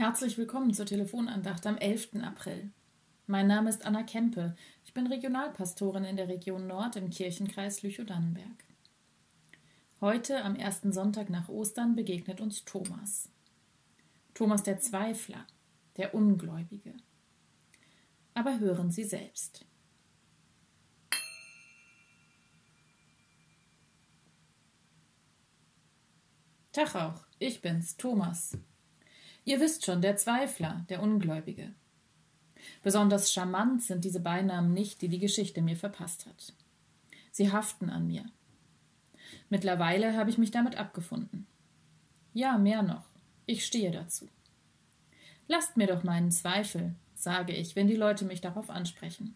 Herzlich willkommen zur Telefonandacht am 11. April. Mein Name ist Anna Kempe. Ich bin Regionalpastorin in der Region Nord im Kirchenkreis Lüchow-Dannenberg. Heute, am ersten Sonntag nach Ostern, begegnet uns Thomas. Thomas der Zweifler, der Ungläubige. Aber hören Sie selbst. Tag auch, ich bin's, Thomas. Ihr wisst schon, der Zweifler, der Ungläubige. Besonders charmant sind diese Beinamen nicht, die die Geschichte mir verpasst hat. Sie haften an mir. Mittlerweile habe ich mich damit abgefunden. Ja, mehr noch. Ich stehe dazu. Lasst mir doch meinen Zweifel, sage ich, wenn die Leute mich darauf ansprechen.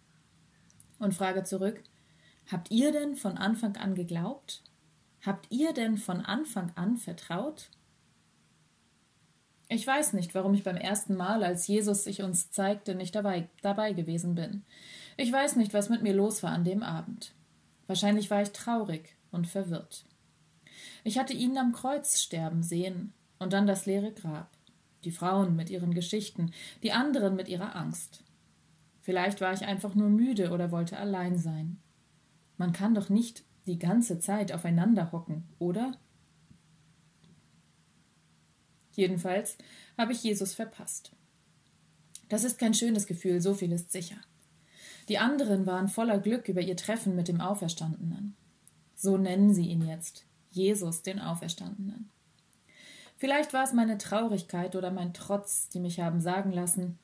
Und frage zurück, habt ihr denn von Anfang an geglaubt? Habt ihr denn von Anfang an vertraut? Ich weiß nicht, warum ich beim ersten Mal, als Jesus sich uns zeigte, nicht dabei, dabei gewesen bin. Ich weiß nicht, was mit mir los war an dem Abend. Wahrscheinlich war ich traurig und verwirrt. Ich hatte ihn am Kreuz sterben sehen und dann das leere Grab, die Frauen mit ihren Geschichten, die anderen mit ihrer Angst. Vielleicht war ich einfach nur müde oder wollte allein sein. Man kann doch nicht die ganze Zeit aufeinander hocken, oder? Jedenfalls habe ich Jesus verpasst. Das ist kein schönes Gefühl, so viel ist sicher. Die anderen waren voller Glück über ihr Treffen mit dem Auferstandenen. So nennen sie ihn jetzt, Jesus den Auferstandenen. Vielleicht war es meine Traurigkeit oder mein Trotz, die mich haben sagen lassen,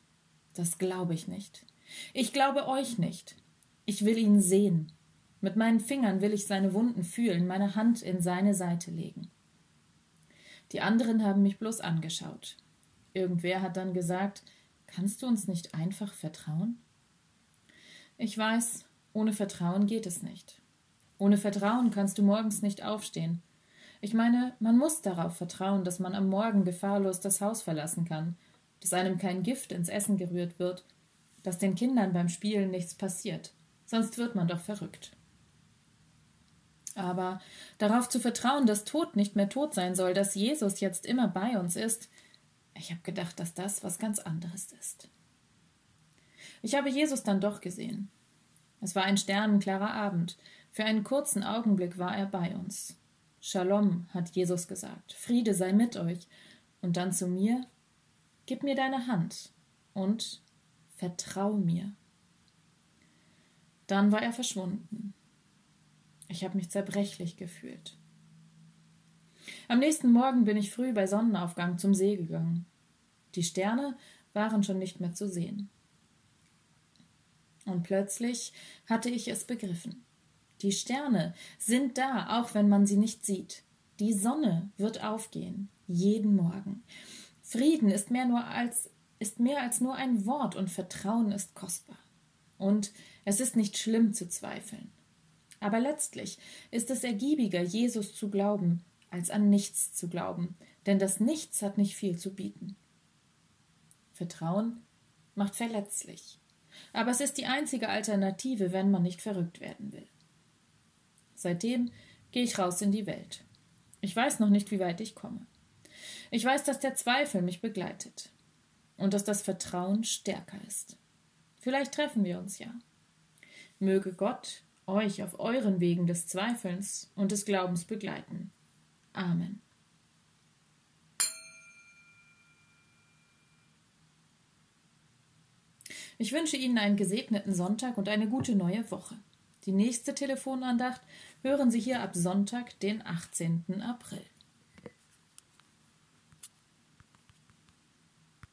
das glaube ich nicht. Ich glaube euch nicht. Ich will ihn sehen. Mit meinen Fingern will ich seine Wunden fühlen, meine Hand in seine Seite legen. Die anderen haben mich bloß angeschaut. Irgendwer hat dann gesagt, kannst du uns nicht einfach vertrauen? Ich weiß, ohne Vertrauen geht es nicht. Ohne Vertrauen kannst du morgens nicht aufstehen. Ich meine, man muss darauf vertrauen, dass man am Morgen gefahrlos das Haus verlassen kann, dass einem kein Gift ins Essen gerührt wird, dass den Kindern beim Spielen nichts passiert, sonst wird man doch verrückt. Aber darauf zu vertrauen, dass Tod nicht mehr tot sein soll, dass Jesus jetzt immer bei uns ist, ich habe gedacht, dass das was ganz anderes ist. Ich habe Jesus dann doch gesehen. Es war ein sternenklarer Abend. Für einen kurzen Augenblick war er bei uns. Shalom, hat Jesus gesagt. Friede sei mit euch. Und dann zu mir, gib mir deine Hand und vertrau mir. Dann war er verschwunden. Ich habe mich zerbrechlich gefühlt. Am nächsten Morgen bin ich früh bei Sonnenaufgang zum See gegangen. Die Sterne waren schon nicht mehr zu sehen. Und plötzlich hatte ich es begriffen. Die Sterne sind da, auch wenn man sie nicht sieht. Die Sonne wird aufgehen, jeden Morgen. Frieden ist mehr nur als ist mehr als nur ein Wort und Vertrauen ist kostbar. Und es ist nicht schlimm zu zweifeln. Aber letztlich ist es ergiebiger, Jesus zu glauben, als an nichts zu glauben, denn das Nichts hat nicht viel zu bieten. Vertrauen macht verletzlich, aber es ist die einzige Alternative, wenn man nicht verrückt werden will. Seitdem gehe ich raus in die Welt. Ich weiß noch nicht, wie weit ich komme. Ich weiß, dass der Zweifel mich begleitet und dass das Vertrauen stärker ist. Vielleicht treffen wir uns ja. Möge Gott euch auf euren Wegen des Zweifelns und des Glaubens begleiten. Amen. Ich wünsche Ihnen einen gesegneten Sonntag und eine gute neue Woche. Die nächste Telefonandacht hören Sie hier ab Sonntag, den 18. April.